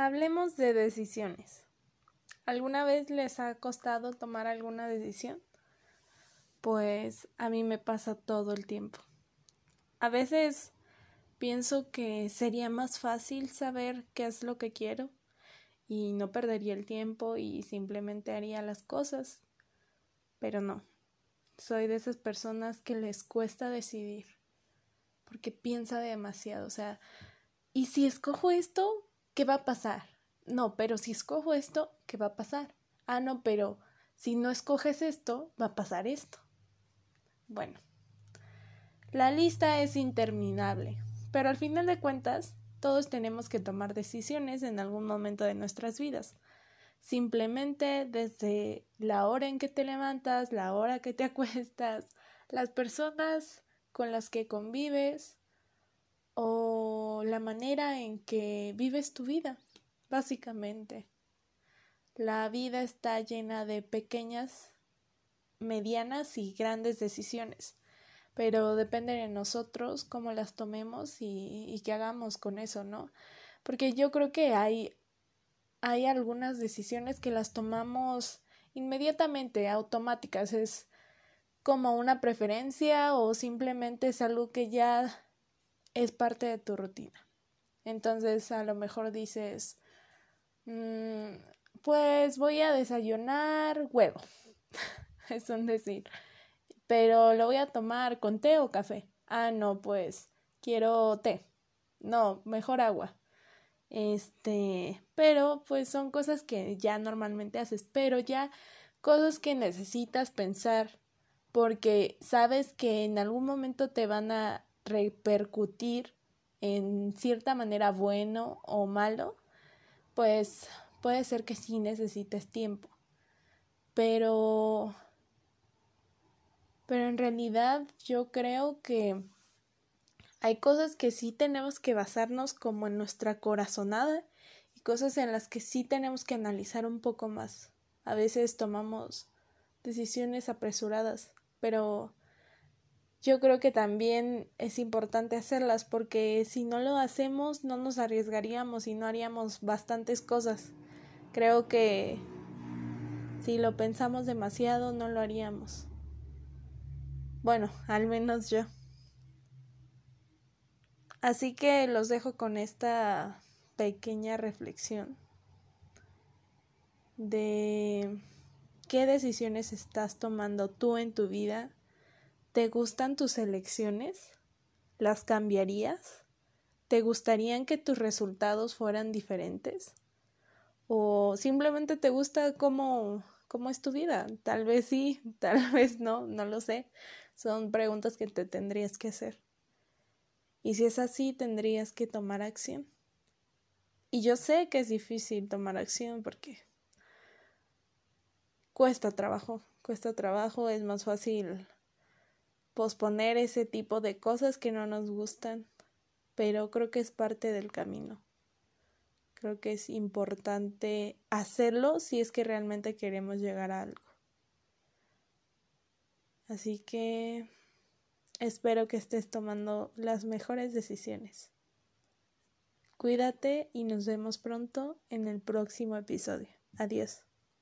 Hablemos de decisiones. ¿Alguna vez les ha costado tomar alguna decisión? Pues a mí me pasa todo el tiempo. A veces pienso que sería más fácil saber qué es lo que quiero y no perdería el tiempo y simplemente haría las cosas. Pero no, soy de esas personas que les cuesta decidir porque piensa demasiado, o sea, ¿y si escojo esto? ¿Qué va a pasar? No, pero si escojo esto, ¿qué va a pasar? Ah, no, pero si no escoges esto, va a pasar esto. Bueno, la lista es interminable, pero al final de cuentas, todos tenemos que tomar decisiones en algún momento de nuestras vidas. Simplemente desde la hora en que te levantas, la hora que te acuestas, las personas con las que convives, la manera en que vives tu vida, básicamente. La vida está llena de pequeñas, medianas y grandes decisiones, pero depende de nosotros cómo las tomemos y, y qué hagamos con eso, ¿no? Porque yo creo que hay, hay algunas decisiones que las tomamos inmediatamente, automáticas, es como una preferencia o simplemente es algo que ya es parte de tu rutina. Entonces a lo mejor dices, mm, pues voy a desayunar huevo, es un decir, pero lo voy a tomar con té o café. Ah, no, pues quiero té. No, mejor agua. Este, pero pues son cosas que ya normalmente haces, pero ya cosas que necesitas pensar porque sabes que en algún momento te van a repercutir en cierta manera bueno o malo, pues puede ser que sí necesites tiempo. Pero pero en realidad yo creo que hay cosas que sí tenemos que basarnos como en nuestra corazonada y cosas en las que sí tenemos que analizar un poco más. A veces tomamos decisiones apresuradas, pero yo creo que también es importante hacerlas porque si no lo hacemos no nos arriesgaríamos y no haríamos bastantes cosas. Creo que si lo pensamos demasiado no lo haríamos. Bueno, al menos yo. Así que los dejo con esta pequeña reflexión de qué decisiones estás tomando tú en tu vida ¿Te gustan tus elecciones? ¿Las cambiarías? ¿Te gustarían que tus resultados fueran diferentes? ¿O simplemente te gusta cómo, cómo es tu vida? Tal vez sí, tal vez no, no lo sé. Son preguntas que te tendrías que hacer. Y si es así, tendrías que tomar acción. Y yo sé que es difícil tomar acción porque cuesta trabajo, cuesta trabajo, es más fácil posponer ese tipo de cosas que no nos gustan, pero creo que es parte del camino. Creo que es importante hacerlo si es que realmente queremos llegar a algo. Así que espero que estés tomando las mejores decisiones. Cuídate y nos vemos pronto en el próximo episodio. Adiós.